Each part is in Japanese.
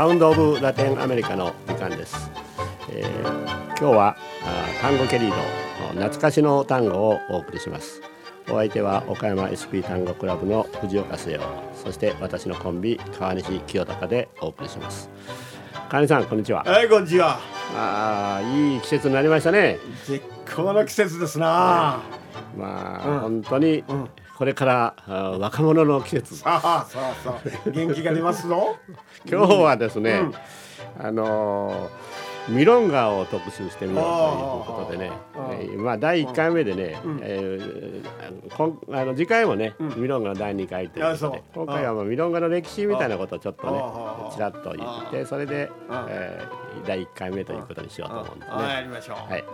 サウンド・オブ・ラテンアメリカの時間です、えー、今日は単語ケリード懐かしの単語をお送りします。お相手は岡山 SP 単語クラブの藤岡末男そして私のコンビ川西清隆でお送りします。川西さんこんにちは。はいこんにちは。ああいい季節になりましたね。絶好の季節ですな、まあ、うん、本当に、うんこれから若者の季節。ああ、そうそう。元気が出ますぞ。今日はですね、うん、あのー、ミロンガを特集してみようということでね、えー、まあ第1回目でね、うん、えー、あの次回もね、うん、ミロンガの第2回ということで今回はまあミロンガの歴史みたいなことをちょっとねちらっと言ってそれで、えー、第1回目ということにしようと思うんですね。やりましょう。はい。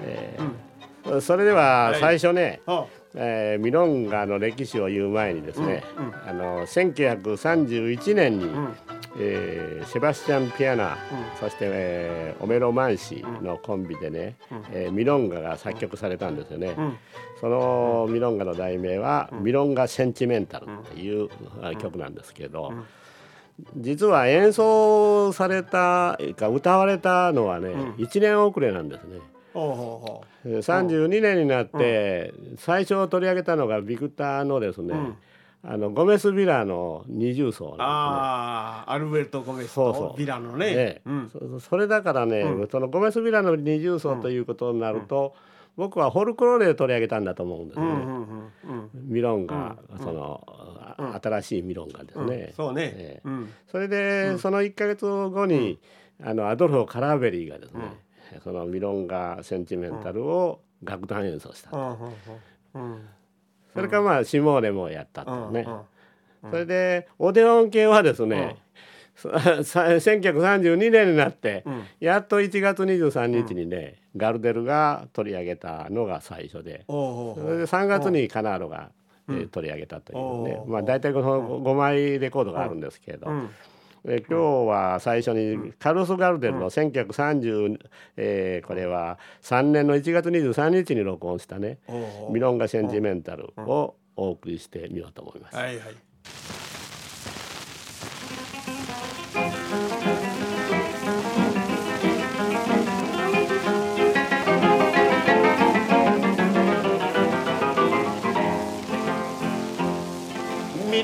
えーそれでは最初ね、はいえー、ミロンガの歴史を言う前にですね、うんうん、あの1931年に、うん、えー、セバスチャン・ピアナ、うん、そして、えー、オメロ・マンシのコンビでね、うん、えー、ミロンガが作曲されたんですよね、うん、そのミロンガの題名は「ミロンガ・センチメンタル」っていう曲なんですけど、実は演奏されたか歌われたのはね、1年遅れなんですね。32年になって最初取り上げたのがビクターのですね、あのゴメス・ビラの二重奏ね。ああアルベルト・ゴメスとビラのね。ねうん、そそれだからね、うん、そのゴメス・ビラの二重奏ということになると、うん、僕はホルクローレで取り上げたんだと思うんですね。ミロンが、その、新しいミロンがですね。そうね、えー、それで、その1か月後に、あのアドルフ・カラーベリーがですね、そのミロンガセンチメンタルを楽団演奏したと、それからまあシモーネもやったとね、それでオデオン系はですね、1932年になって、やっと1月23日にね、ガルデルが取り上げたのが最初で、それで3月にカナーロが、え取り上げたというね、まあ大体この5枚レコードがあるんですけれど、え今日は最初にカルロス・ガルデルの1930、えー、これは3年の1月23日に録音したね「ミロンガ・センチメンタル」をお送りしてみようと思います。はいはい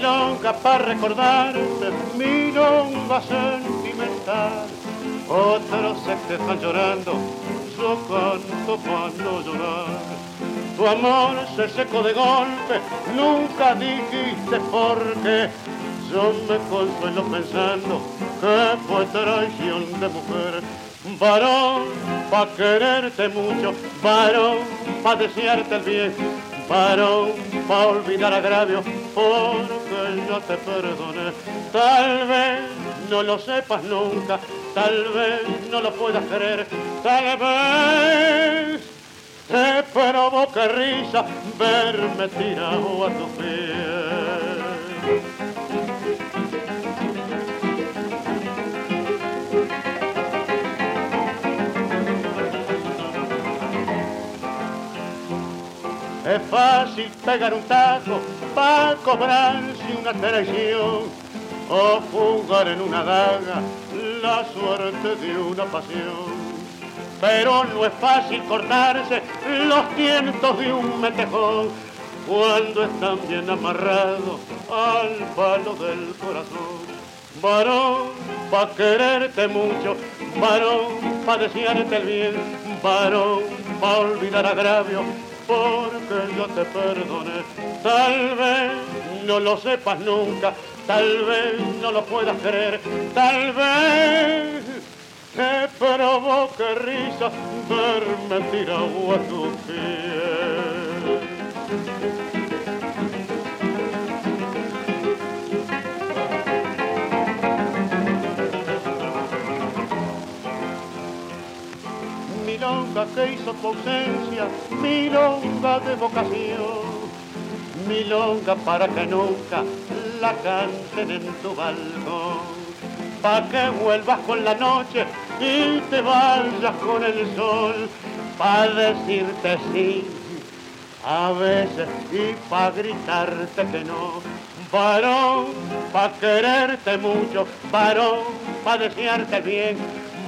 milonga para recordarte, milonga sentimental. Otros se te están llorando, yo canto no llorar. Tu amor se secó de golpe, nunca dijiste por qué. Yo me consuelo pensando que fue traición de mujer. Varón, pa' quererte mucho, varón, pa' desearte el bien, varón, pa' olvidar agravio, porque yo te perdone. Tal vez no lo sepas nunca, tal vez no lo puedas creer, tal vez te provoque risa verme tirado a tu pies. Fácil pegar un tajo para cobrarse una traición o jugar en una daga la suerte de una pasión. Pero no es fácil cortarse los tientos de un metejón cuando están bien amarrados al palo del corazón. Varón, pa' quererte mucho, varón, pa' desearte el bien, varón, pa' olvidar agravio, porque yo te perdone. Tal vez no lo sepas nunca, tal vez no lo puedas creer, tal vez te provoque risa verme tirado a tu piel. Que hizo tu ausencia, milonga de vocación, milonga para que nunca la canten en tu balcón. Pa' que vuelvas con la noche y te vayas con el sol, pa' decirte sí a veces y pa' gritarte que no. varón pa' quererte mucho, varón pa' desearte bien,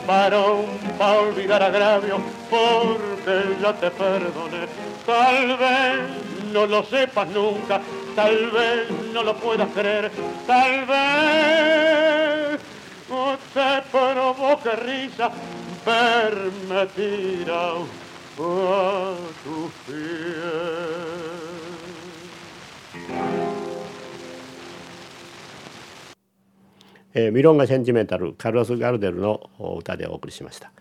varón pa' olvidar agravio, porque ya te perdoné. Tal vez no lo sepas nunca, tal vez no lo puedas creer, tal vez te provoque risa verme tirado a tu pies. えー、ミロンガセンチメンタルカルロス・ガルデルの歌でお送りしました。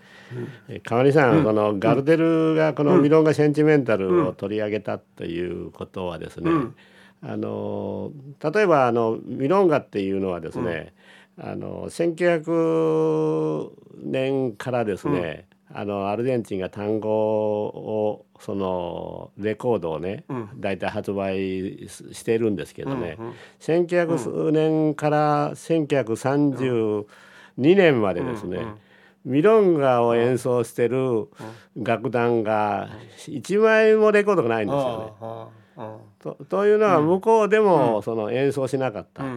うん、川西さん、うん、そのガルデルがこの「ミロンガセンチメンタル」を取り上げたということはですね、うん、あの例えばあのミロンガっていうのはですね、あの1900年からですね、あのアルゼンチンが単語をそのレコードをね、うん、大体発売しているんですけどね、うんうん、1900年から1932年までですね、うんうん。ミロンガを演奏してる楽団が1枚もレコードがないんですよね。とというのは向こうでもその演奏しなかったと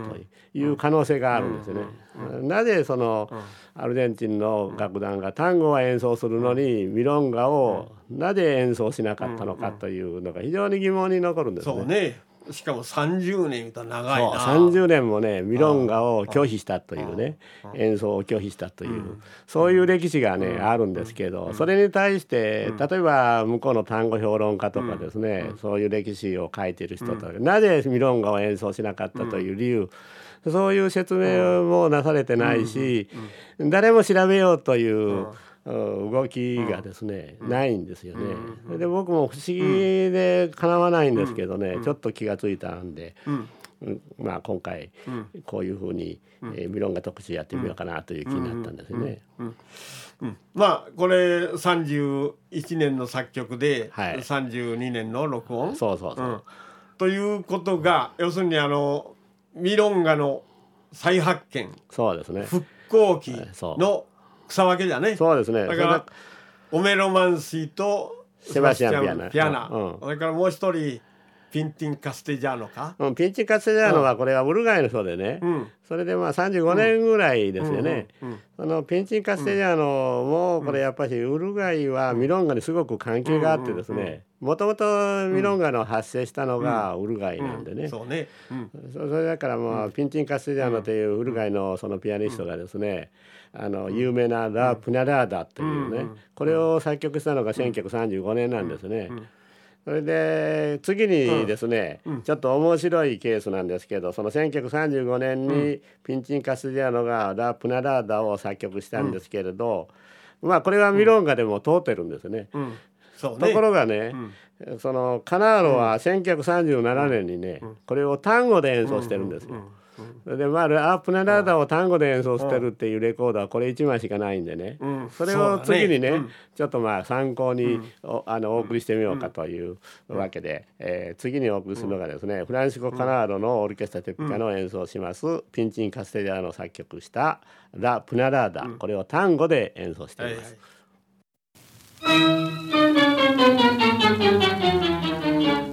いう可能性があるんですよね。なぜそのアルゼンチンの楽団が単語は演奏するのにミロンガをなぜ演奏しなかったのかというのが非常に疑問に残るんですね。そうね。しかも30年と長いな。30年もねミロンガを拒否したというね演奏を拒否したという、そういう歴史がね、あるんですけど、それに対して例えば向こうの単語評論家とかですね、そういう歴史を書いてる人と、なぜミロンガを演奏しなかったという理由、そういう説明もなされてないし、誰も調べようという、動きがですね、ないんですよね。で僕も不思議でかなわないんですけどね、ちょっと気が付いたんで、まあ今回こういうふうに、えー、ミロンガ特集やってみようかなという気になったんですね。まあこれ31年の作曲で、はい、32年の録音？そうそうそう、うん、ということが要するにあのミロンガの再発見。そうですね。復興期の草分けじゃねそうですね。だからオメロマンシーとセバスチャンピアナ。ピアナ、うん、それからもう一人ピンティン・カステジャーノか、うん、ピンティン・カステジャーノはこれはウルガイの人でね、うん、それでまあ35年ぐらいですよね、そのピンティン・カステジャーノもこれやっぱりウルガイはミロンガにすごく関係があってですね。もともとミロンガの発生したのがウルガイなんでね、そうね、それだからまあピンティン・カステジャーノというウルガイのそのピアニストがですね、あの有名な「ラ・プナラーダ」っていうね、これを作曲したのが1935年なんですね。それで次にですね、うん、ちょっと面白いケースなんですけどその1935年にピンチン・カスディアノが「ラ・プナラーダ」を作曲したんですけれど、うん、まあこれはミロンガでも通ってるんですね。うん。ね、ところがね、そのカナーロは1937年にね、これを単語で演奏してるんですよ。でまあアップナラーダを単語で演奏してるっていうレコードはこれ1枚しかないんでね、うん、それを次にね、ね。うん、ちょっとまあ参考に、おあのお送りしてみようかというわけで、えー、次にお送りするのがですね、フランシコ・カナードのオルケストラテピカの演奏します、ピンチン・カステリアの作曲した「ラ・プナラーダ」これを単語で演奏しています。はいはい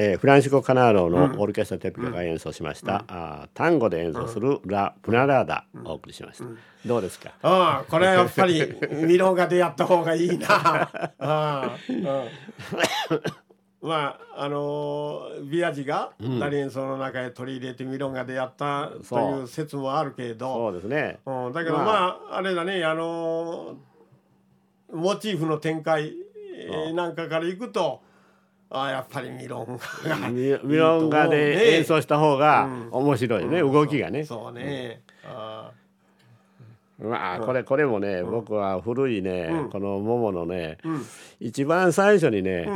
えー、フランシコ・カナーロのオーケストラテピカが演奏しました、うん、あ単語で演奏するラ・プナラーダお送りしました、うん、どうですか？ああこれはやっぱりミロが出会った方がいいな。ああ、うん、まああのー、ビアジがダリ演奏の中へ取り入れてミロンが出会ったという説もあるけれど。そうですね、うん、だけどまあ、まあ、あれだねあのー、モチーフの展開なんかからいくとあやっぱりミロンガミロンガで演奏した方が面白いね、うん、動きがね。そうね、あまあこれこれもね、僕は古いね、この桃のね、一番最初にね、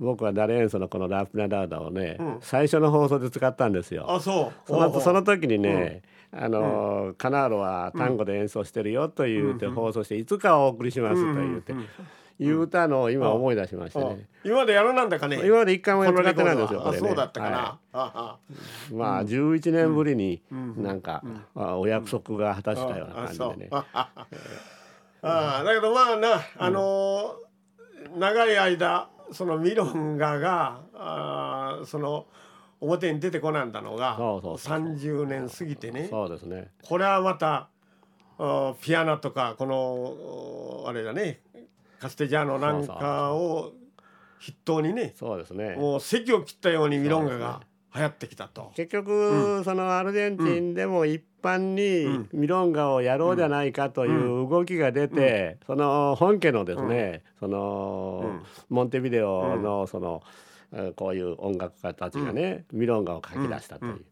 僕はダレンソのこのラプナダーダをね、最初の放送で使ったんですよ。あそう。そのその時にね、あの、カナーロは単語で演奏してるよと言うて放送して、いつかお送りしますと言って。いう歌の今思い出しましたね。今までやるなんだかね。今まで一回もやってないんですよ。これそうだったかな。まあ十一年ぶりになんかお約束が果たしたような感じでね。ああだけどまあなあの長い間そのミロンガがあその表に出てこなんだのが30年過ぎてね。そうですね。これはまたピアノとかこのあれだねカステジャーノなんかを筆頭にねそうですね。もう席を切ったようにミロンガが流行ってきたと。結局、うん、そのアルゼンチンでも一般にミロンガをやろうじゃないかという動きが出て、その本家のですね、その、モンテビデオのその、こういう音楽家たちがね、ミロンガを書き出したという。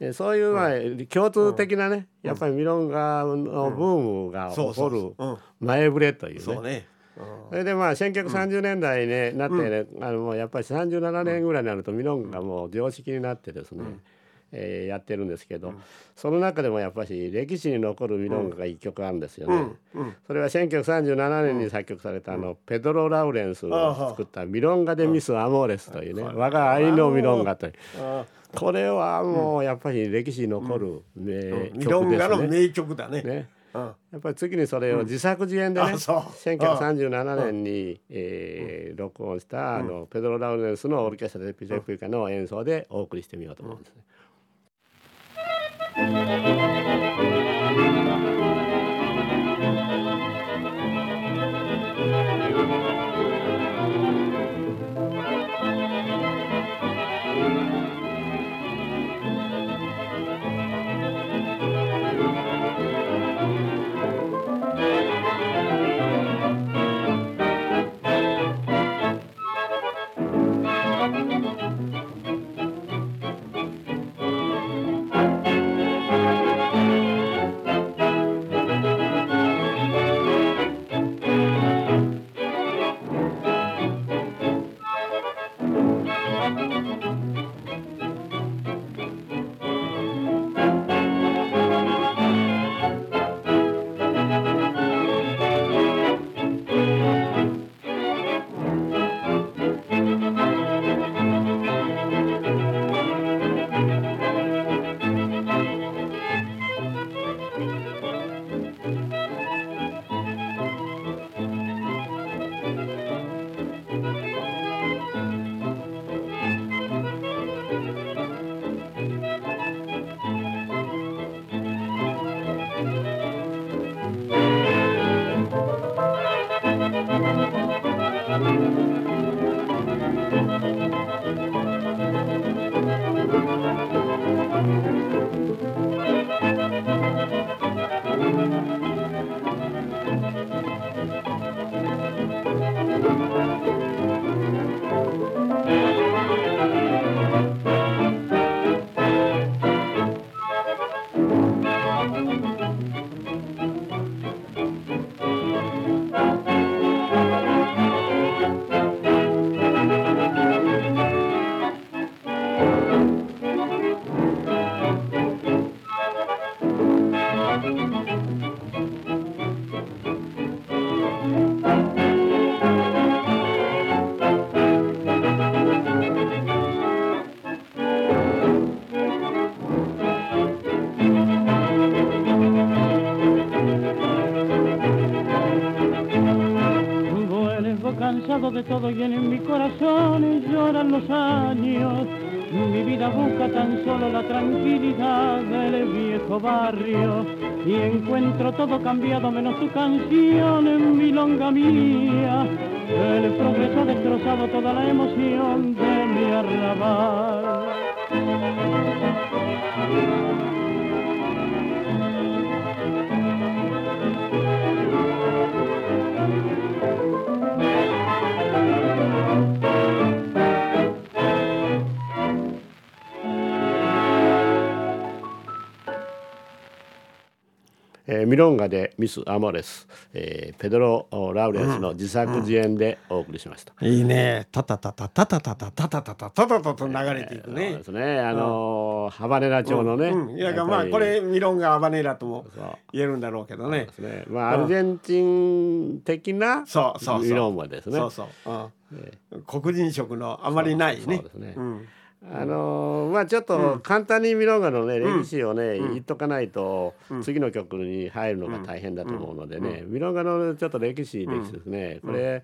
えそういうまあ共通的なね、やっぱりミロンガのブームが起こる前触れというね。それでまあ1930年代になってね、あのもうやっぱり37年ぐらいになるとミロンがもう常識になってですね、えー、やってるんですけど、その中でもやっぱり歴史に残るミロンガが一曲あるんですよね。それは1937年に作曲されたあのペドロ・ラウレンスが作った「ミロンガ・デ・ミス・アモーレス」というね「我が愛のミロンガ」という。これはもうやっぱり歴史に残る名曲ですね。ミロンガの名曲だね。ねやっぱり次にそれを自作自演でね、う。ん、1937年に、えー、録音したあのペドロ・ラウレンスのオーケストラでピジェプリカの演奏でお送りしてみようと思うんですね。La tranquilidad del viejo barrio y encuentro todo cambiado menos tu canción en mi longa mía. El progreso ha destrozado toda la emoción de mi arrabal. えー、ミロンガでミス・アモレス、えー、ペドロ・ラウレンスの自作自演でお送りしました、うん。うん、いいね。タタタタタタタタタタタタタタタと流れていくね、えー、そうですねあのー、ハバネラ町のね、うん、いやまあこれミロンガ・ハバネラとも言えるんだろうけどねねまあアルゼンチン的なミロンガですねそうそうそう、うん、黒人色のあまりないねそうですね、うんあのー、まあちょっと簡単にミロンガのね、歴史をね、言っとかないと、次の曲に入るのが大変だと思うのでね、ミロンガのちょっと歴史歴史ですね、これ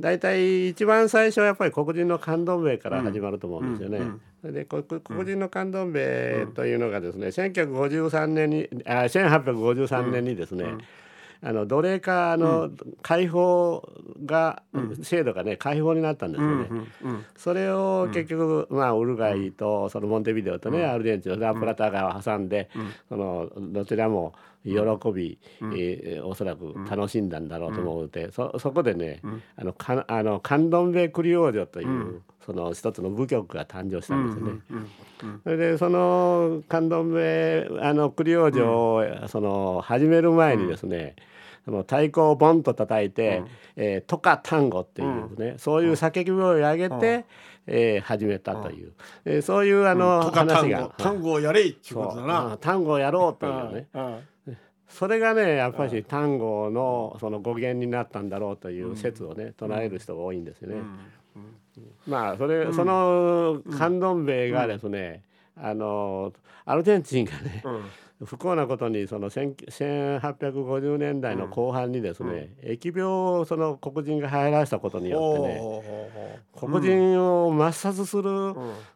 大体一番最初はやっぱり黒人の感動兵から始まると思うんですよね。で黒人の感動兵というのがですね1953年にあ1853年にですね、あの奴隷化の解放が、制度がね解放になったんですよね。それを結局、まあウルガイとそのモンテビデオとね、アルゼンチンのラプラタ川を挟んで、そのどちらも喜び、えー、おそらく楽しんだんだろうと思うて、そそこでね、あのかあのカンドンベクリオージョという、その一つの部局が誕生したんですよね。それでそのカンドンベあのクリオージョを、その始める前にですね、その太鼓をボンと叩いて「うん、えー、トカ単語」っていうね、そういう叫び声を上げて、えー、始めたという、えー、そういうあの、話が。単語をやれっていうことだな。単語をやろうというね、それがねやっぱり単語のその語源になったんだろうという説をね唱える人が多いんですよね。まあそれ、そのカンドンベイがですね、あのアルゼンチンがね、不幸なことにその1850年代の後半にですね、うん、疫病をその黒人が入らせたことによってね黒人を抹殺する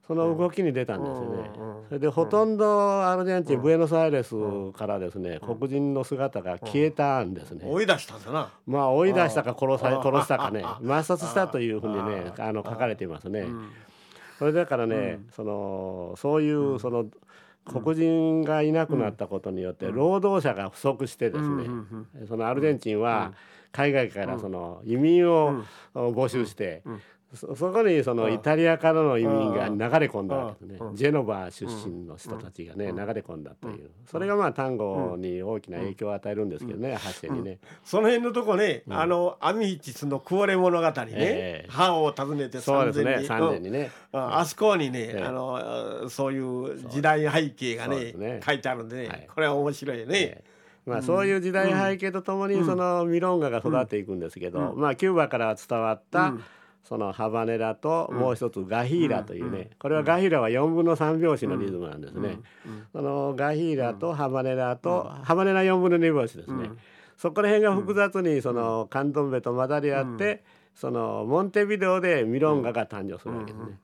その動きに出たんですよね。それでほとんどアルゼンチン、ブエノスアイレスからですね黒人の姿が消えたんですね。追い出したんだな。まあ追い出したか殺さ殺したかね抹殺したというふうにねあの書かれていますね。それだからね、そのそういうその、黒人がいなくなったことによって労働者が不足してですね、そのアルゼンチンは海外からその移民を募集して、そそこにそのイタリアからの移民が流れ込んだわけですねジェノバ出身の人たちがね流れ込んだという。それがまあ単語に大きな影響を与えるんですけどね発展にね。その辺のとこねあのアミヒチスの食われ物語ね藩を訪ねてそうですね三年にね。あそこにねあのそういう時代背景がね書いてあるんでねこれは面白いね。まあ、そういう時代背景とともにそのミロンガが育っていくんですけど、まあ、キューバから伝わった、そのハバネラともう一つガヒーラというね、これはガヒーラは4分の3拍子のリズムなんですね。そのガヒーラとハバネラと、ハバネラ4分の2拍子ですね。そこら辺が複雑にそのカントンベと混ざり合って、そのモンテビデオでミロンガが誕生するわけですね。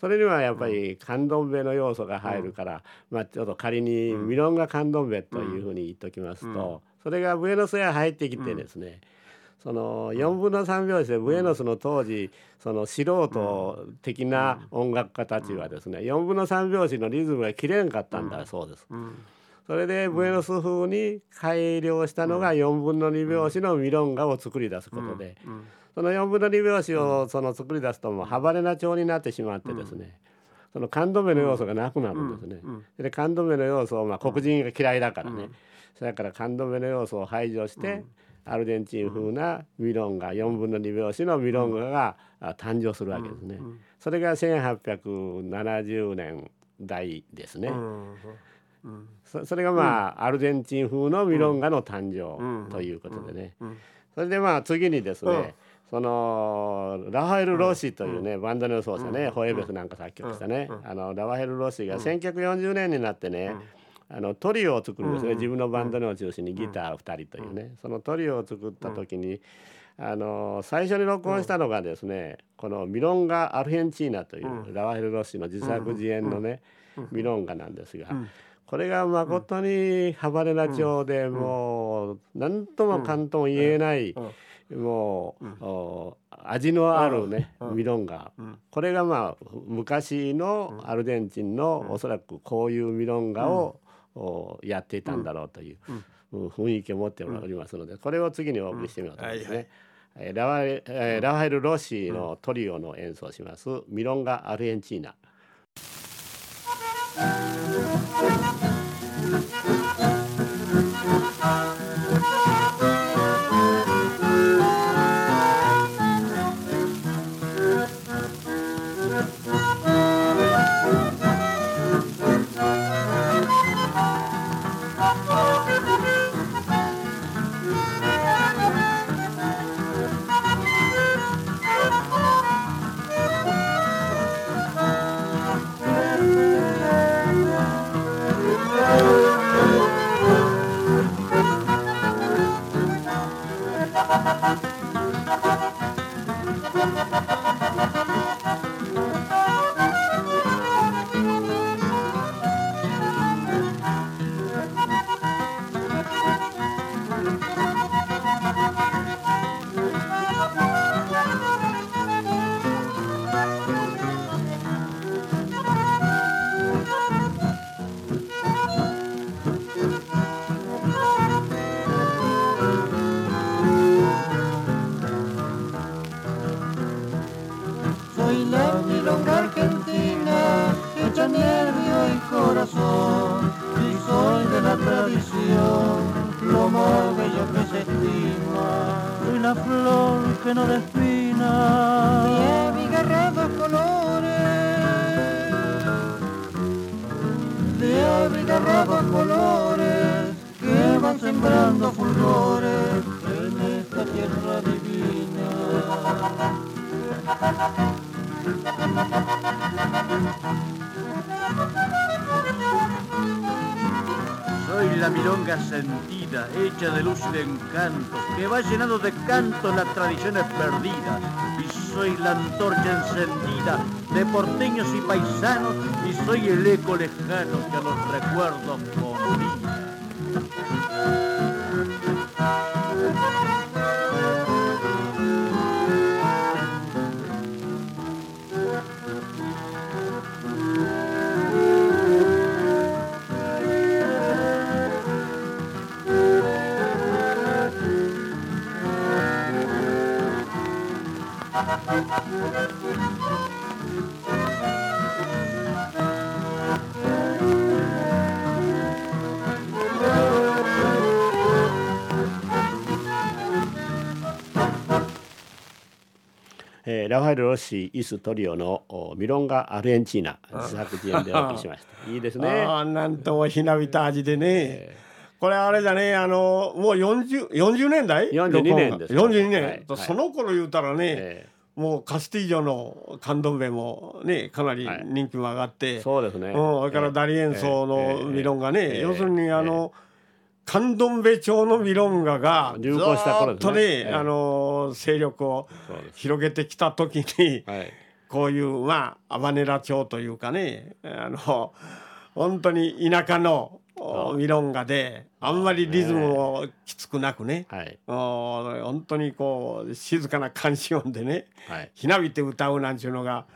それにはやっぱりカンドンベの要素が入るから、まあちょっと仮にミロンガカンドンベというふうに言っときますと、それがブエノスエア入ってきてですね、その4分の3拍子でブエノスの当時その素人的な音楽家たちはですね4分の3拍子のリズムが切れんかったんだそうです。それでブエノス風に改良したのが4分の2拍子のミロンガを作り出すことでその4分の2拍子をその作り出すともうハバレナ調になってしまってですねその感動目の要素がなくなるんですね。で感動目の要素をまあ黒人が嫌いだからね。それから感動目の要素を排除して、アルゼンチン風なミロンガ4分の2拍子のミロンガが誕生するわけですね。それが1870年代ですね。そそれがまあ、アルゼンチン風のミロンガの誕生ということでね。それでまあ次にですね、そのラファエル・ロッシというね、バンドの奏者ね、ホエベスなんか作曲したね、あのラファエル・ロッシが1940年になってね、あのトリオを作るんですね、自分のバンドの中心にギター2人というね、そのトリオを作った時にあの最初に録音したのがですね、このミロンガ・アルヘンチーナという、ラワヘル・ロッシの自作自演のね、ミロンガなんですが、これが誠にハバネラ調でもう何ともかんとも言えない、もう、味のあるね、ミロンガ、これがまあ昔のアルゼンチンのおそらくこういうミロンガを、やっていたんだろうという、雰囲気を持っておりますのでこれを次にお送りしてみようと思いますね。ラファエル・ロッシのトリオの演奏します「ミロンガ・アルエンチーナ」。nervio y corazón, y soy de la tradición, lo más bello que se estima, soy la flor que no despina. Bien, mi guerrero colores, de abigarrados colores, que van sembrando fulgores en esta tierra divina. Thank you. Soy la milonga sentida, hecha de luz y de encanto, que va llenando de canto las tradiciones perdidas. Y soy la antorcha encendida de porteños y paisanos, y soy el eco lejano que los recuerdos convida. えー、ラファエル・ロッシー・イス・トリオのミロンガ・アルエンチーナ自作自演でお送りしました。いいですね。あなんともひなびた味でね、えー、これあれじゃねあのもう 40, 40年代？42年です42年、はい、その頃言うたらね、えーもうカスティージョのカンドンベもねかなり人気も上がって、はい、そうですね、うん、それからダリ演奏のミロンがね、要するにあの、カンドンベ町のミロンガが流行した頃とね、あの勢力を広げてきた時に、はい、こういうまあアバネラ町というかねあの本当に田舎のミロンガであんまりリズムもきつくなくね、はい、本当にこう静かな監視音でね、はい、ひなびて歌うなんていうのが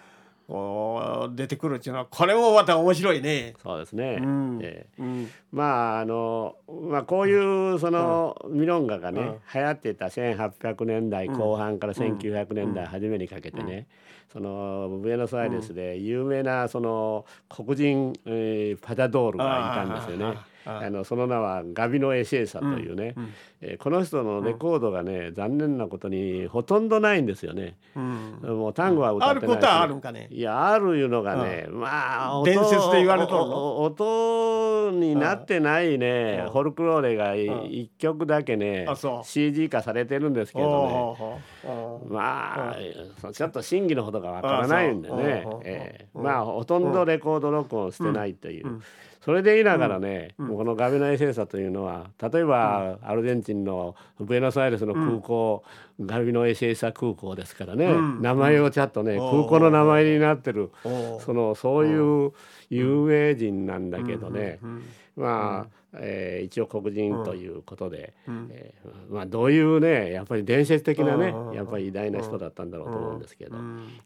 こう出てくるっていうのはこれもまた面白いね。そうですね、うん。えーうん、まああの、まあ、こういうその、ミロンガがね、うん、流行ってた1800年代後半から1900年代初めにかけてね、そのブエノスアイレスで有名なその黒人、えー、パダドールがいたんですよね。あのその名はガビノ・エシェーサというね、うん、えー、この人のレコードがね、残念なことにほとんどないんですよね。うん、もう単語は歌ってない、あることはあるんかね。いやあるいうのがね、まあ伝説で言われと音になってないね、フォルクローレが一曲だけね、CG 化されてるんですけどね。まあちょっと真偽のほどがわからないんでね、えー、まあほとんどレコード録音してないという。それで言いながらね、うん、このガビの衛星さというのは例えば、アルゼンチンのブエノスアイレスの空港、うん、ガビの衛星さ空港ですからね、うん、名前をちゃんとね、空港の名前になってるそのそういう有名人なんだけどね、まあ、えー、一応黒人ということで、うん、えー、まあ、どういうねやっぱり伝説的なねやっぱり偉大な人だったんだろうと思うんですけど、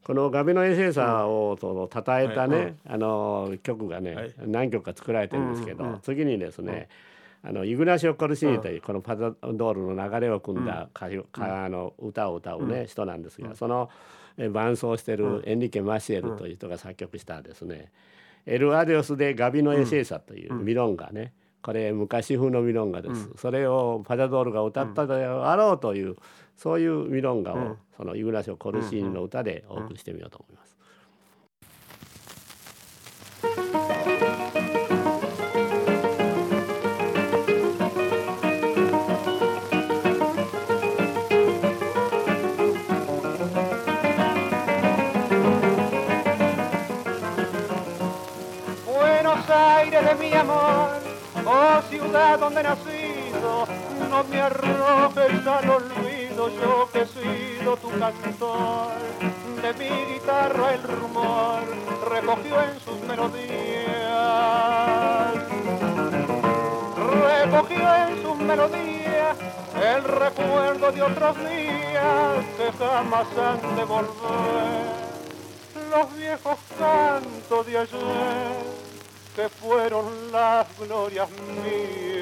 このガビの衛星さをその称えたね、あの曲がね、はい、何曲か作られてるんですけど、次にですね、あのイグナシオ・コルシーニというこのパザドールの流れを組んだ歌,、あの歌を歌うね、人なんですがその伴奏してるエンリケ・マシエルという人が作曲したですね「エル・アデオス・でガビノ・エセーサ」というミロンがね、これ昔風のミロンガです、うん、それをパジャドールが歌ったであろうという、そういうミロンガを、そのイグナシオ・コルシーニの歌でお送りしてみようと思います。de mi amor. oh ciudad donde he nacido, no me arrojes al olvido, yo que he sido tu cantor. De mi guitarra el rumor recogió en sus melodías, recogió en sus melodías el recuerdo de otros días que jamás han de volver. Los viejos cantos de ayer que fueron las glorias mías.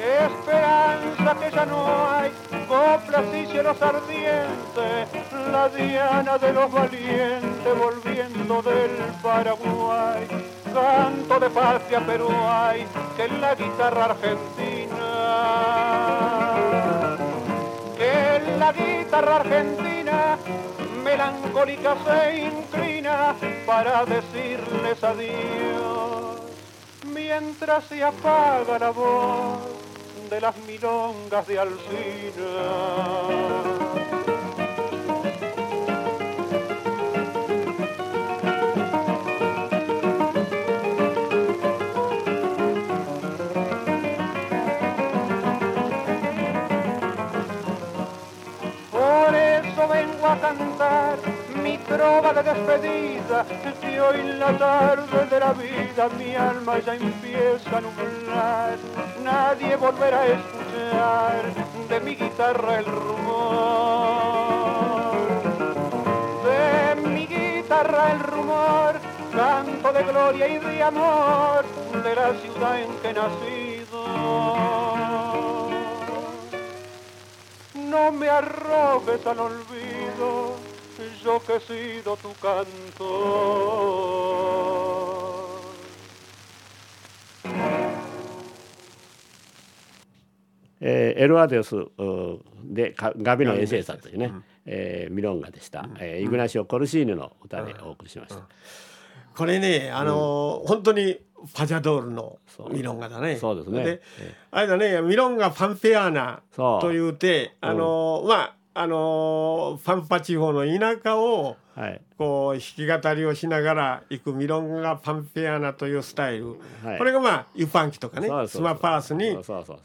Esperanza que ya no hay, coplas y cielos ardientes, la diana de los valientes volviendo del Paraguay canto de patria pero hay que la guitarra argentina, que la guitarra argentina melancólica se inclina para decirles adiós, mientras se apaga la voz de las milongas de Alcina. Trova de despedida, que hoy en la tarde de la vida mi alma ya empieza a nublar. Nadie volverá a escuchar de mi guitarra el rumor. De mi guitarra el rumor, canto de gloria y de amor de la ciudad en que he nacido no me arrojes al olvido, yo que he sido tu canto. Eh, エルアデスでガビのエセーサというね、うん、えー、ミロンガでした、うん、えー、イグナシオ・コルシーヌの歌でお送りしました。うん。これねあのー、本当にパジャドールのミロンガだね。そうですね。で、あれだね、ミロンガファンペアーナというて、あのー、まあ、あのー、ファンパ地方の田舎を、はい、こう弾き語りをしながら行くミロンガファンペアーナというスタイル、はい、これがまあユパンキとかねスマパースに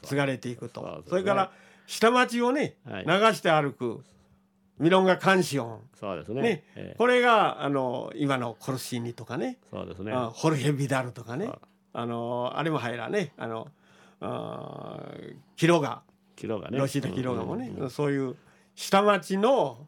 継がれていくと。それから下町をね、流して歩くミロンガカンシオン。そうですね、ね。えー、これがあの今のコルシーニとかね。そうですね。ホルヘ・ビダルとかね。あのあれも入らね。あのあキロガ。キロガね。ロシータ・キロガもね、うんうん、そういう下町の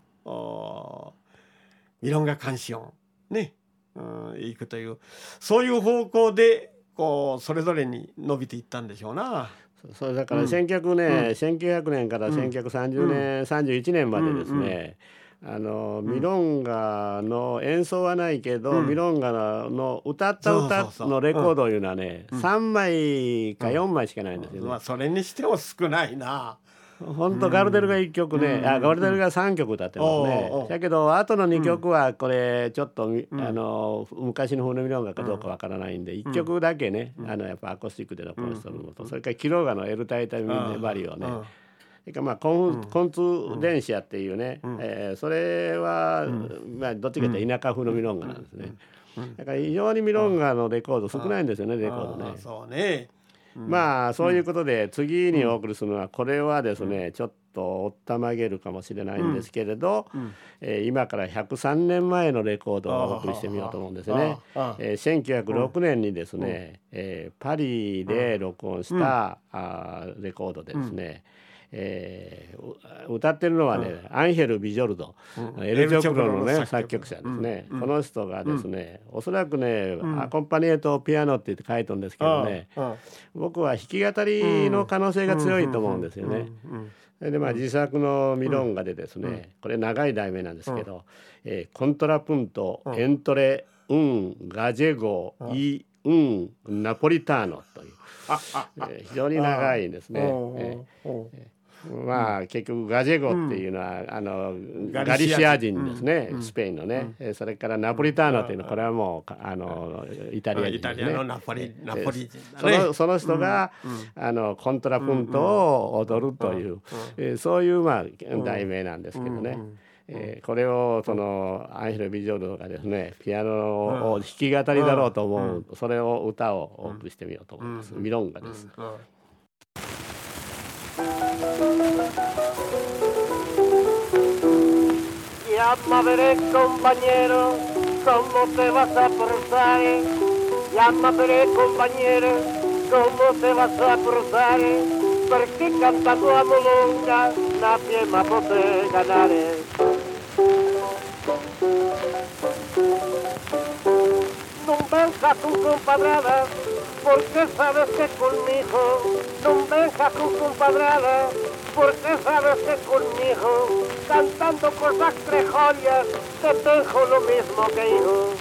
ミロンガカンシオンね、うん、行くというそういう方向でこうそれぞれに伸びていったんでしょうな。それだから1900年、うん、1900年から1930年、うん、31年までですね、うんうん、あのミロンガの演奏はないけど、うん、ミロンガの歌った歌のレコードいうのはね、うん、3枚か4枚しかないんですよね。まあ、それにしても少ないな。本当ガルデルが1曲ね、あガルデルが3曲歌ってますね。だけど後の2曲はこれちょっと、あの昔のフォルミロンガかどうかわからないんで1曲だけね、あのやっぱアコースティックで録音してるのと、それからキロガのエルタイタミンネバリをね、それからまあコン,、コンツ電子やっていうね、うえそれは、まあどっちかというと田舎風のミロンガなんですね。だから非常にミロンガのレコード少ないんですよね、レコードね。そうね。まあそういうことで次にお送りするのはこれはですねちょっとおったまげるかもしれないんですけれど、え今から103年前のレコードをお送りしてみようと思うんですね。え1906年にですね、えパリで録音した、あレコードでですね、えー、歌ってるのはね、うん、アンヘル・ビジョルド、うん、エル・チョクロのね作曲。者ですね、この人がですね、おそらくね、アコンパニエートピアノって言って書いてるんですけどね、僕は弾き語りの可能性が強いと思うんですよね。でまあ自作のミロンガでですね、これ長い題名なんですけど、えー、コントラプント、エントレウンガジェゴイウンナポリターノという、えー、非常に長いですね。えーまあ結局ガジェゴっていうのは、あのガリシア人。ですね、スペインのね、うそれからナポリターノっていうのはこれはもうあのイタリア人ですね。ナポリナポリ人、そのその人が、あのコントラプントを踊るという、えそういうまあ題名なんですけどね。えー、これをそのアンヘル・ビジョルドがですねピアノを弾き語りだろうと思う、それを歌をお送りしてみようと思います、ミロンガです。Llama veré compañero, cómo te vas a portar. Llama veré compañero, cómo te vas a portar. Perché cantando a molonga nadie más puede ganar. Venga tu compadrada, porque sabes que conmigo. Non venga tu compadrada, porque sabes que conmigo, cantando cosas trejollas, te dejo lo mismo que hijo.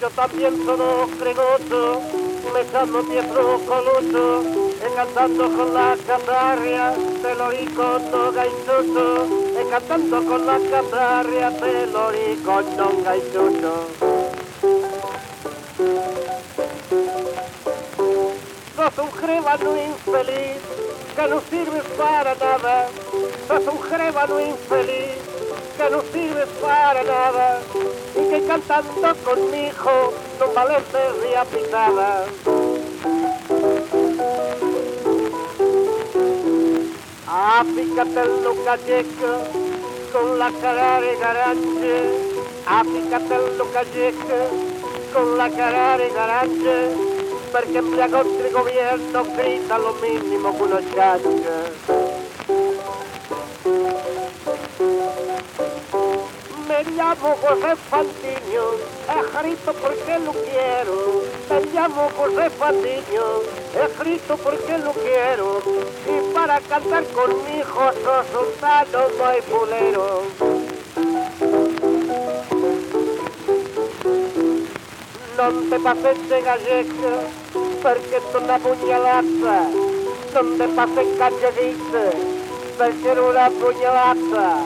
Yo también soy cregoso, me llamo Pietro Coluso, e cantando con la catarria, te lo dico no gaituto, cantando con la catarria, te lo dico no gaituto. sos un grévano infeliz que no sirves para nada, sos un grévano infeliz que no sirves para nada y que cantando conmigo no valeces ni a pitada. Apícate el gallego con la cara de garante, apícate el gallego con la cara de garante perché embriagotti il governo grida lo minimo con sciaglia. Me llamo José Fantiño, escrito porque lo quiero. Me llamo José Fantiño, escrito porque lo quiero. Y para cantar con mi hijo soy sultano soy no te pases de gallego porque es una puñalada. Donde pases calladita porque es una puñalada.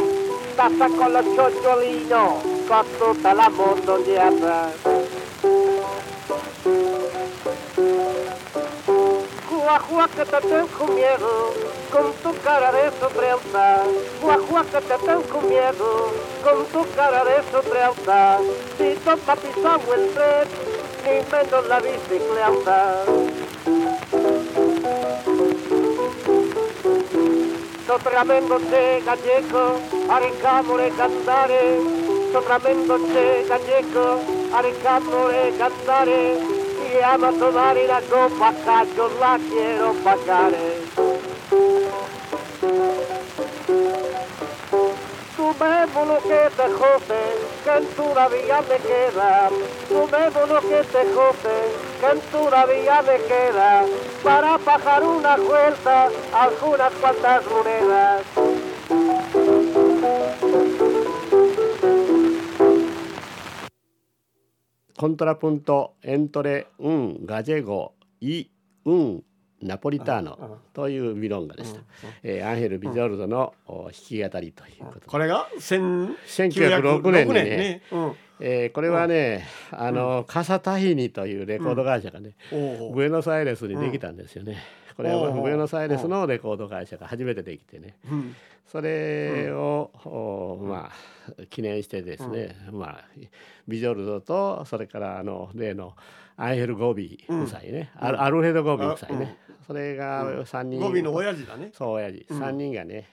Pasa con los chocholinos con toda la mondonada Guajua que te tengo miedo, con tu cara de sorpresa. Guajua que te tengo miedo, con tu cara de sorpresa. Si toca pisamos el tren, ni menos la bicicleta. Sotramendose gallego, aricamore cantare. Sotramendose gallego, aricamore cantare y ama tomar la copa acá, yo la quiero pagar. Tú vemos lo que te jode, que en tu vida me queda. Tú vemos lo que te jode, que en tu vida me queda. Para bajar una vuelta, algunas cuantas monedas. Contrapunto, entre un gallego y うんナポリターノというミロンガでした、えー、アンヘル・ビジョルドの弾き語りということこれが1906年にねね、うん。えー、これはね、あの、カサタヒニというレコード会社がね、ブエノスアイレスにできたんですよね。これはブエノスアイレスのレコード会社が初めてできてね、それを、まあ記念してですね、まあビジョルドとそれからあの例のアンヘル・ゴビー夫妻ね、アルフェド・ゴビー夫妻ね、それが3人、ゴビーの親父だね。そう親父、3人がね、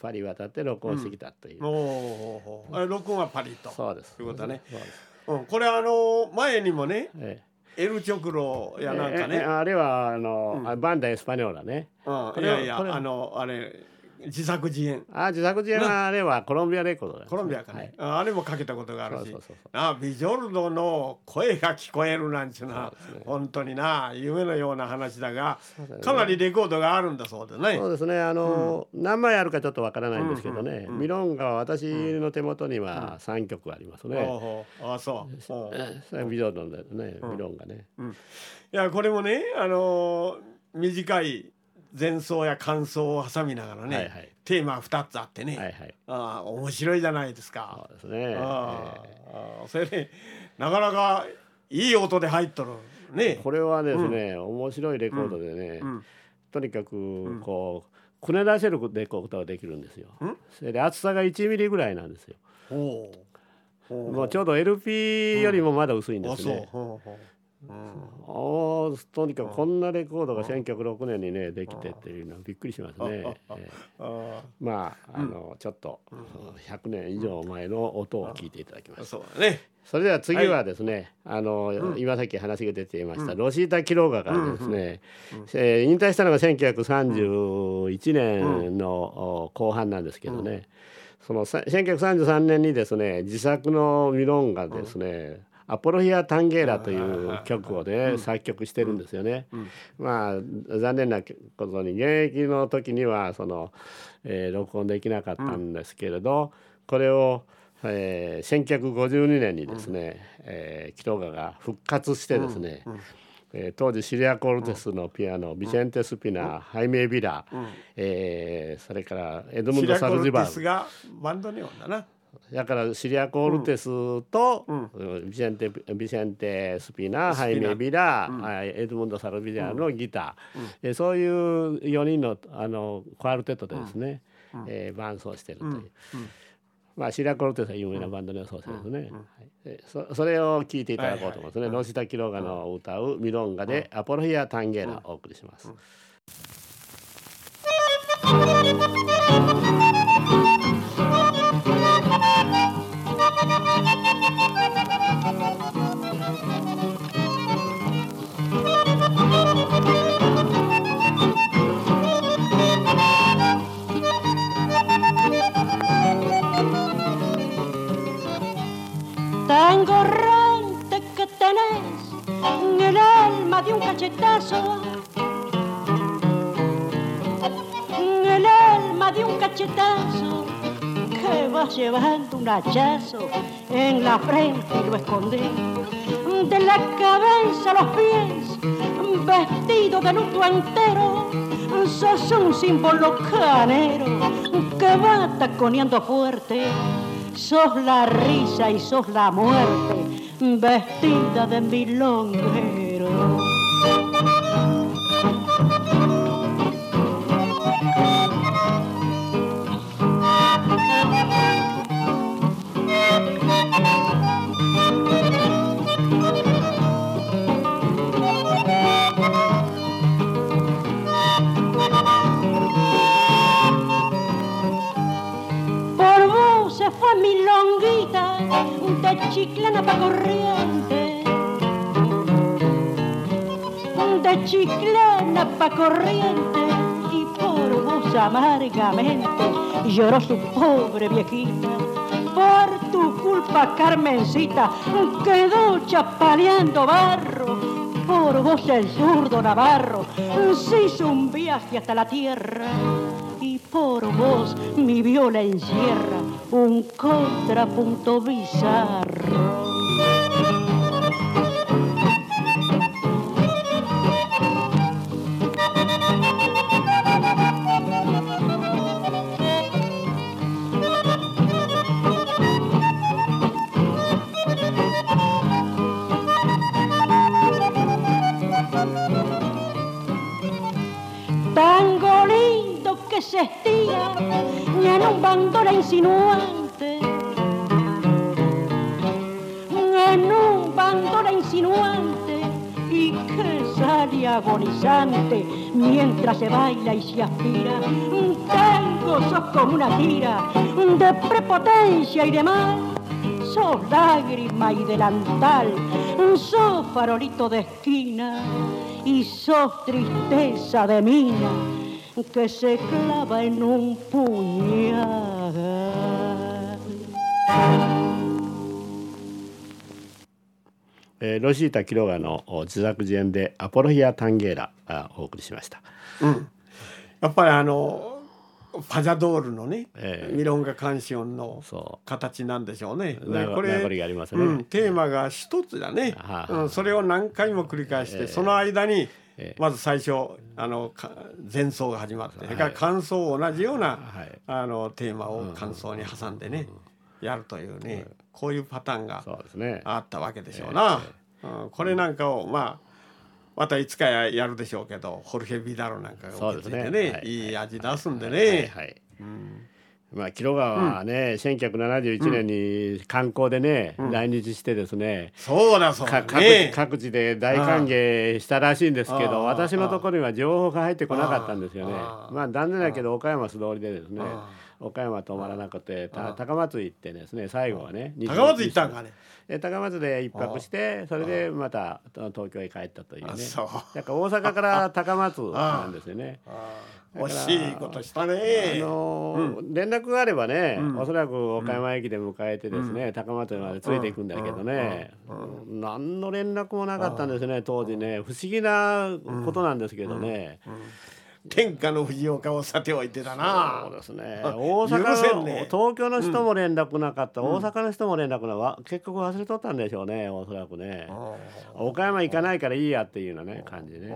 パリ渡って録音してきたという、おあれ録音はパリと。そうです。ということだね。うん、これあの前にもね、ええエルチョクロやなんかね、あれはあの、バンダエスパニョーラね、うん、いやいやあのあれ自作自演。あ自作自演はあれはコロンビアレコードだ、ね、コロンビアかね、はい、あれもかけたことがあるし。あビジョルドの声が聞こえるなんちゅうな、ね、本当にな夢のような話だが、ね、かなりレコードがあるんだそうでね。そうですね。あの、うん、何枚あるかちょっとわからないんですけどね、うんうん、ミロンガは私の手元には3曲ありますね、うん、あそう。ビジョルドのね、ミロンガね、いやこれもねあの短い前奏や感想を挟みながらね、はいはい、テーマ2つあってね、はいはい、あ面白いじゃないですか。そうですね。あ、えー、それでなかなかいい音で入っとるね。これはですね、うん、面白いレコードでね、うん、とにかくこう、くね出せるレコードができるんですよ。それで厚さが1ミリぐらいなんですよ。もうちょうど LP よりもまだ薄いんですね。う。ん、とにかくこんなレコードが1906年にねできてっていうのはびっくりしますね。えー、まああの、ちょっと100年以上前の音を聞いていただきます。そうね。それでは次はですね、はい、あの、うん、今さっき話が出ていました、うん、ロシータ・キローガがですね、うん、えー、引退したのが1931年の後半なんですけどね、その1933年にですね自作のミロンがですね、Apología tanguera という曲をね作曲してるんですよね。まあ残念なことに現役の時にはその、えー、録音できなかったんですけれど、これを、えー、1952年にですね、えー、キロガが復活してですね、えー、当時シリアコ・オルティスのピアノ、ビセンテ・スピナー、ハイメ・ビラ、えー、それからエドムンド・サルディバル。がバンドネオンだな。だからシリア・コールテスと、うん、ビセンテビセンテ・スピナハイメ・ビラ、うん、エドムンド・サルビジャーのギター、うん、そういう4人のあのクアルテットでですね、うん、えー、伴奏してるという。まあ、シリア・コルテスは有名なバンドのそうですね、はい、そそれを聞いていただこうと思いますね、はいはい、ロシタ・キロガの歌うミロンガで「アポロヒア・タンゲーラ」をお送りします。Tenés en el alma de un cachetazo. El alma de un cachetazo que vas llevando un hachazo en la frente y lo escondí. De la cabeza a los pies, vestido de luto entero, sos un símbolo canero que va taconeando fuerte sos la risa y sos la muerte, vestida de milonguero. Corriente, y por vos amargamente lloró su pobre viejita. Por tu culpa, Carmencita, quedó chapaleando barro. Por vos el zurdo Navarro se hizo un viaje hasta la tierra y por vos mi viola encierra un contrapunto bizarro. Insinuante. En un bandola insinuante y que sale agonizante mientras se baila y se aspira. Tengo sos como una tira de prepotencia y de mal sos lágrima y delantal, sos farolito de esquina y sos tristeza de mina que se clava en un puñal. えー、ロシータ・キロガの自作自演で「アポロヒア・タンゲーラ」お送りしました、うん、やっぱりあのパジャドールのね、えー、ミロンガカンシオンの形なんでしょうね。うこれ、ね。うん、テーマが一つだね、うん、それを何回も繰り返して、えー、その間にまず最初あの前奏が始まって、それから感想同じような、はい、あのテーマを感想に挟んでね、やるというね、こういうパターンがあったわけでしょうな。うん、これなんかをまあまたいつかやるでしょうけどホルヘ・ビダロなんかが受けてねね、はい、いい味出すんでね。まあ、広川はね、うん、1971年に観光でね、うん、来日してですね、そうだそうだ、ね、各地で大歓迎したらしいんですけど私のところには情報が入ってこなかったんですよね。まあ残念だけど岡山素通りでですね岡山止まらなくて高松行ってですね最後はね高松行ったんかね高松で一泊してそれでまた東京へ帰ったというね。だから大阪から高松なんですよね。惜しいことしたね。あの連絡があればね、うん、おそらく岡山駅で迎えてですね、うん、高松までついていくんだけどね、うん、何の連絡もなかったんですね当時ね。不思議なことなんですけどね。天下の藤岡をさておいてだな。そうですね。大阪の、ね、東京の人も連絡なかった、うん、大阪の人も連絡なわ結局忘れとったんでしょうねおそらくね。岡山行かないからいいやっていうようなね感じね。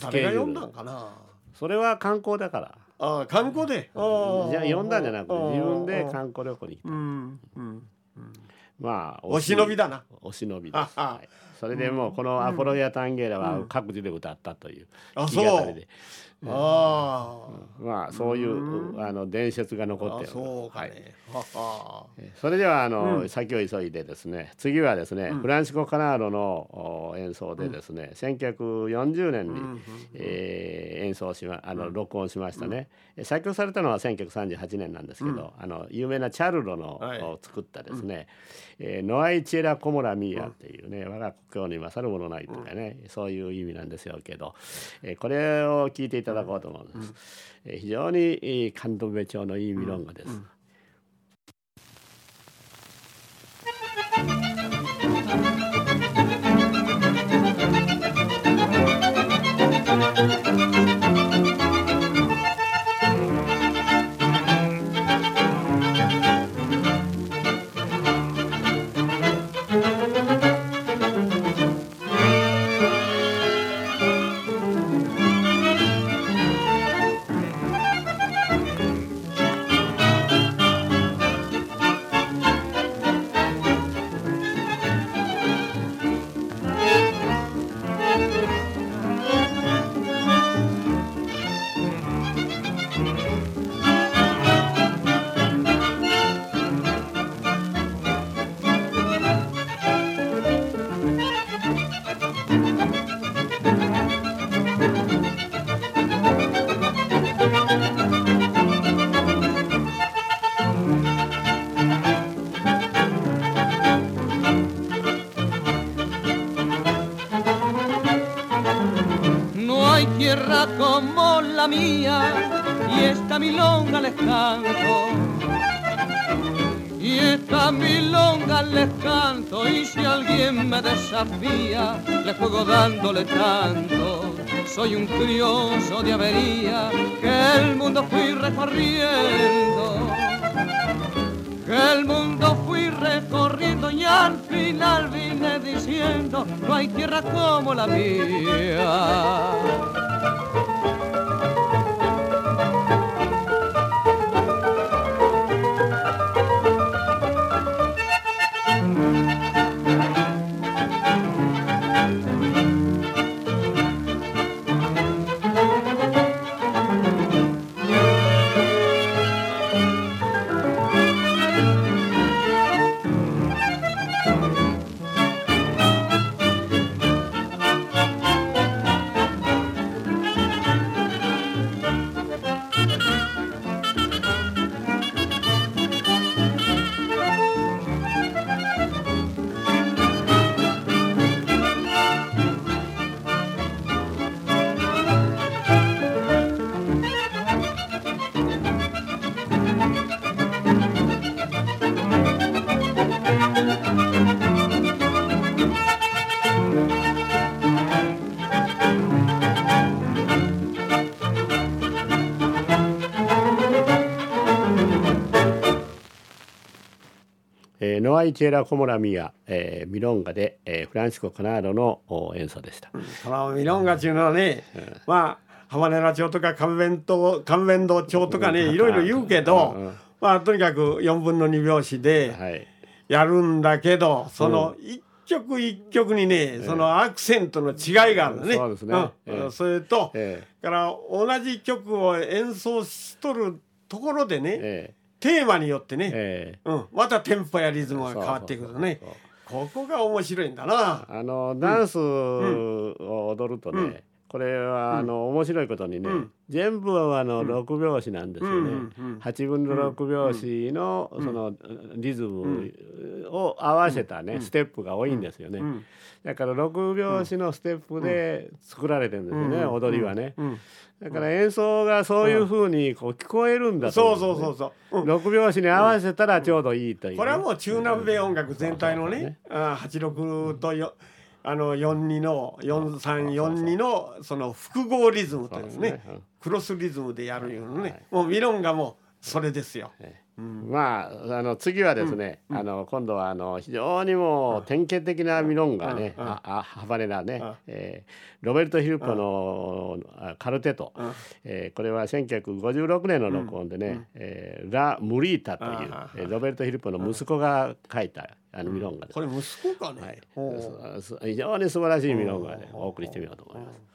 誰が読んだんかな。それは観光だから。ああ観光で。じゃ読んだんじゃなくて自分で観光旅行に来た。うんうんまあお忍びだな。お忍びです。はい、それでもうこの「アポロヤ・タンゲーラ」は各自で歌ったという弾き語りで。あまあそういうあの伝説が残ってる。そうかね、はい、それではあの、先を急いでですね次はですね、フランシコ・カナーロの演奏でですね、うん、1940年に、うえ演奏しまあの録音しましたね、作曲されたのは1938年なんですけど、あの有名なチャルロの、作ったですね「えノアイチェラ・コモラ・ミーヤ」っていうね我が故郷に勝るものないとかね、そういう意味なんですよけど、えこれを聞いていただこうと思うん。です。うん、非常に監督部長のいいミロンガです。うん le juego dándole tanto. Soy un curioso de avería que el mundo fui recorriendo. Que el mundo fui recorriendo y al final vine diciendo, no hay tierra como la mía. ノアイチェラ・コモラミア、えー、ミロンガで、えー、フランシコ・カナードの演奏でした。このミロンガっていうのはね、うん、まあハバネラ町とか関弁道関弁道町とかねいろいろ言うけど、まあとにかく4分の2拍子でやるんだけど、その一曲一曲にね、そのアクセントの違いがあるね。そうですね。うん、それと、から同じ曲を演奏しとるところでね、テーマによってね、うん、またテンポやリズムが変わっていくとね。ここが面白いんだな。あのダンスを踊るとね、これはあの面白いことにね、全部はあの6拍子なんですよね。8分の6拍子のそのリズムを合わせたねステップが多いんですよね。だから6拍子のステップで作られてるんですよね踊りはね。だから演奏がそういうふうにこう聞こえるんだと、ね、そうそうそうそう、6拍子に合わせたらちょうどいいという、ね、これはもう中南米音楽全体のね、ねあ86とよあの42の4342のその複合リズムというねクロスリズムでやるようなねもうミロンがもうそれですよ。うん、まああの次はですね、うん、あの今度はあの非常にもう典型的なミロンがね、うん、ああハバネラね、えー、ロベルト・ヒルポのカルテト、えー、これは1956年の録音でね、うん、えー、ラ・ムリータという、えー、ロベルト・ヒルポの息子が書いたあのミロンガこれ息子かね、はい、非常に素晴らしいミロンガでお送りしてみようと思います。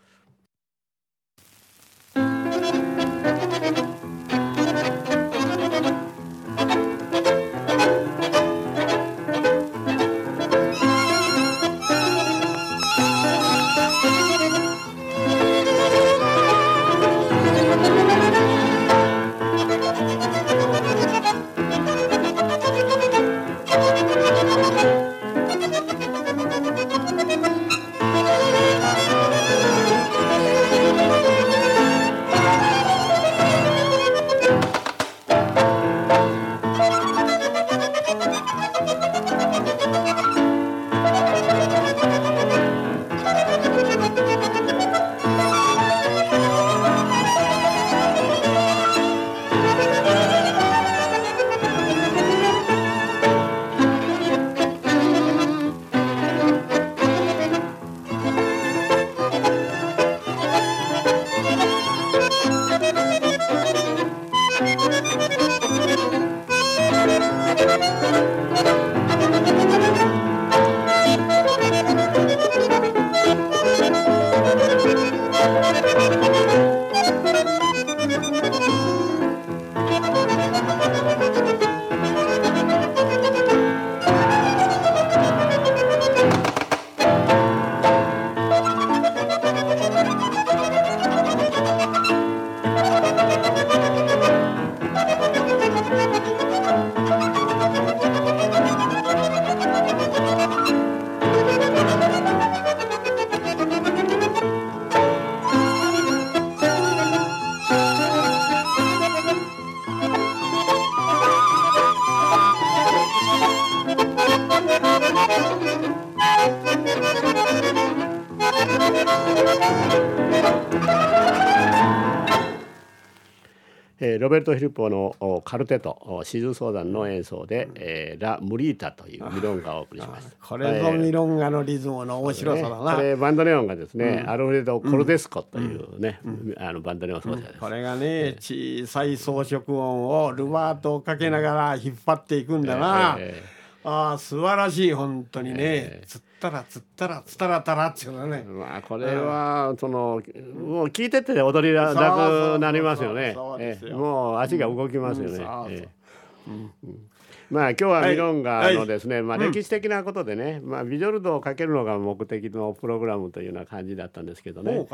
ベルト・ヒルポのカルテトシズ相談の演奏で、えー、ラ・ムリータというミロンガをお送りします。これぞミロンガのリズムの面白さだな。これバンドネオンがですね、うん、アルフレド・コルデスコというね、うん、あのバンドネオン奏者です。これがね、小さい装飾音をルバートをかけながら引っ張っていくんだな。えーああ素晴らしい本当にね、えー、つったらつったらつったらたらっていうのね。まあこれは、そのもう聞いてて踊りなくなりますよね。もう足が動きますよね、うんまあ今日はミロンガのですね、はい、まあ歴史的なことでね、うん、まあビジョルドをかけるのが目的のプログラムというような感じだったんですけどね。ね。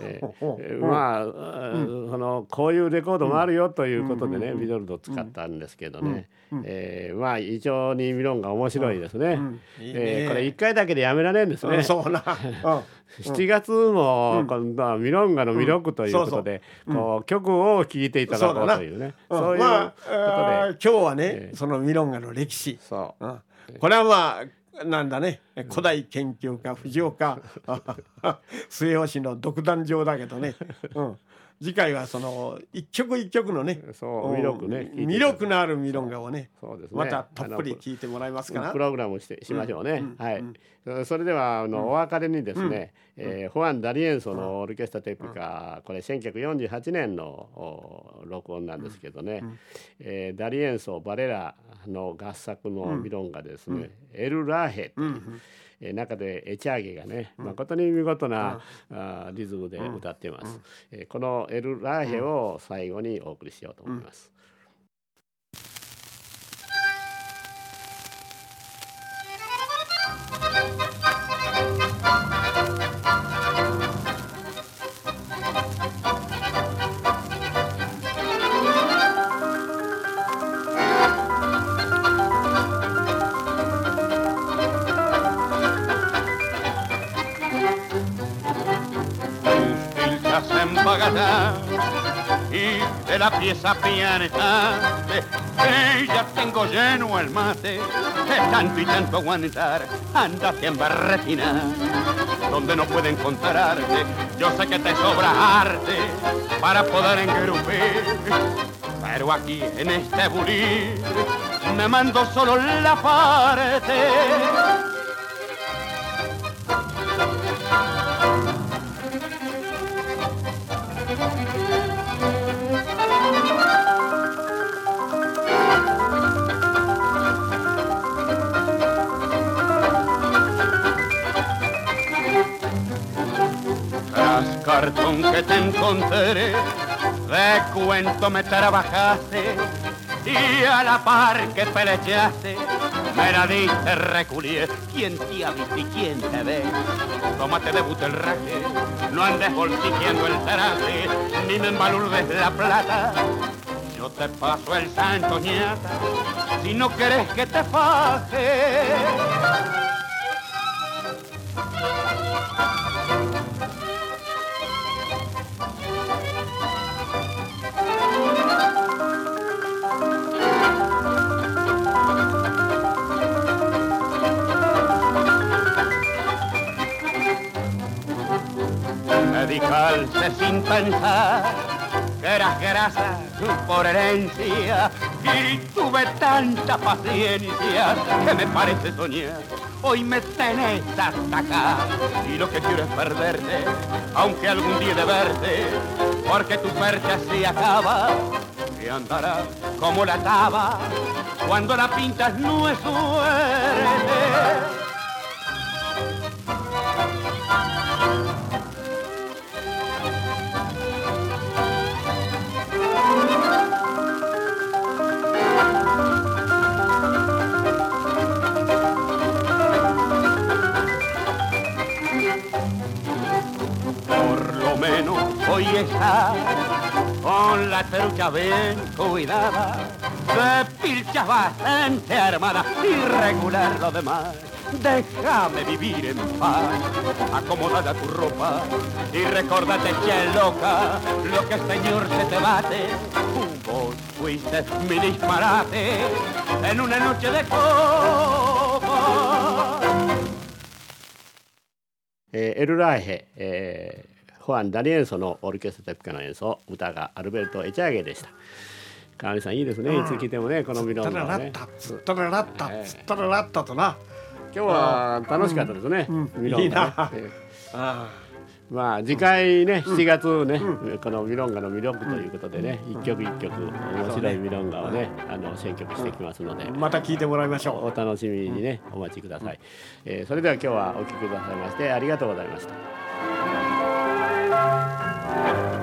えー、まあ、うん、そのこういうレコードもあるよということでね、ビジョルドを使ったんですけどね、うん、えー、まあ非常にミロンガ面白いですね。うん。いいね。えー、これ一回だけでやめられんですね。そうな。7月も今度はミロンガの魅力ということで、こう曲を聴いていただこうというね、そう。いうことで、今日はね、そのミロンガの歴史、これはまあなんだね。古代研究家藤岡。末吉の独壇場だけどね、うん、次回はその一曲一曲のねそう魅力ね魅力のあるミロンガをねそうですね。またたっぷり聞いてもらいますかなプログラムしてしましょうね、うんはい、うん、それではあの、お別れにですね、うん、えー、ホアン・ダリエンソのオルケストラテープカこれ1948年の録音なんですけどね、うん、えー、ダリエンソバレラの合作のミロンガですね、エル・ラーヘという、えー、中でエチャーゲがね、誠に見事な、うん、あリズムで歌っています、うん、えー、このエル・ラーヘを最後にお送りしようと思います、y de la pieza pianetante que ya tengo lleno el mate de tanto y tanto aguantar andate en barretina donde no pueden encontrarte. Yo sé que te sobra arte para poder engrupir pero aquí en este bulir me mando solo la parte cartón que te encontré, de cuento me trabajaste y a la par que peleaste me la diste reculié. ¿Quién te ha visto y quién te ve? Tómate de raje, no andes bolsiqueando el traje, ni me embalurdes la plata. Yo te paso el santo ñata, si no querés que te faje. Medicalse sin pensar que eras grasa por herencia y tuve tanta paciencia que me parece soñar. Hoy me tenés hasta acá y lo que quiero es perderte, aunque algún día de verte, porque tu percha se acaba y andará como la taba cuando la pintas no es suerte. hoy está con la trucha bien cuidada, de pilchas bastante armada y regular lo demás. Déjame vivir en paz, acomodada tu ropa y recordate che loca, lo que el señor se te bate. Vos fuiste mi disparate en una noche de copa. Eh, エルラーヘ、えー ホアン・ダニエンソのオルケストラテピカの演奏歌がアルベルト・エチャーゲでした。川上さんいいですね、いつ聞いてもねこのビロンがね。つったららったつったららったとな。今日は楽しかったですね、ビロンがね、ああ。まあ次回ね7月ね、このミロンガの魅力ということでね、一曲一曲面白いミロンガをねあの選曲してきますので、また聞いてもらいましょう。お楽しみにね、お待ちください、えー、それでは今日はお聴きくださいましてありがとうございました thank you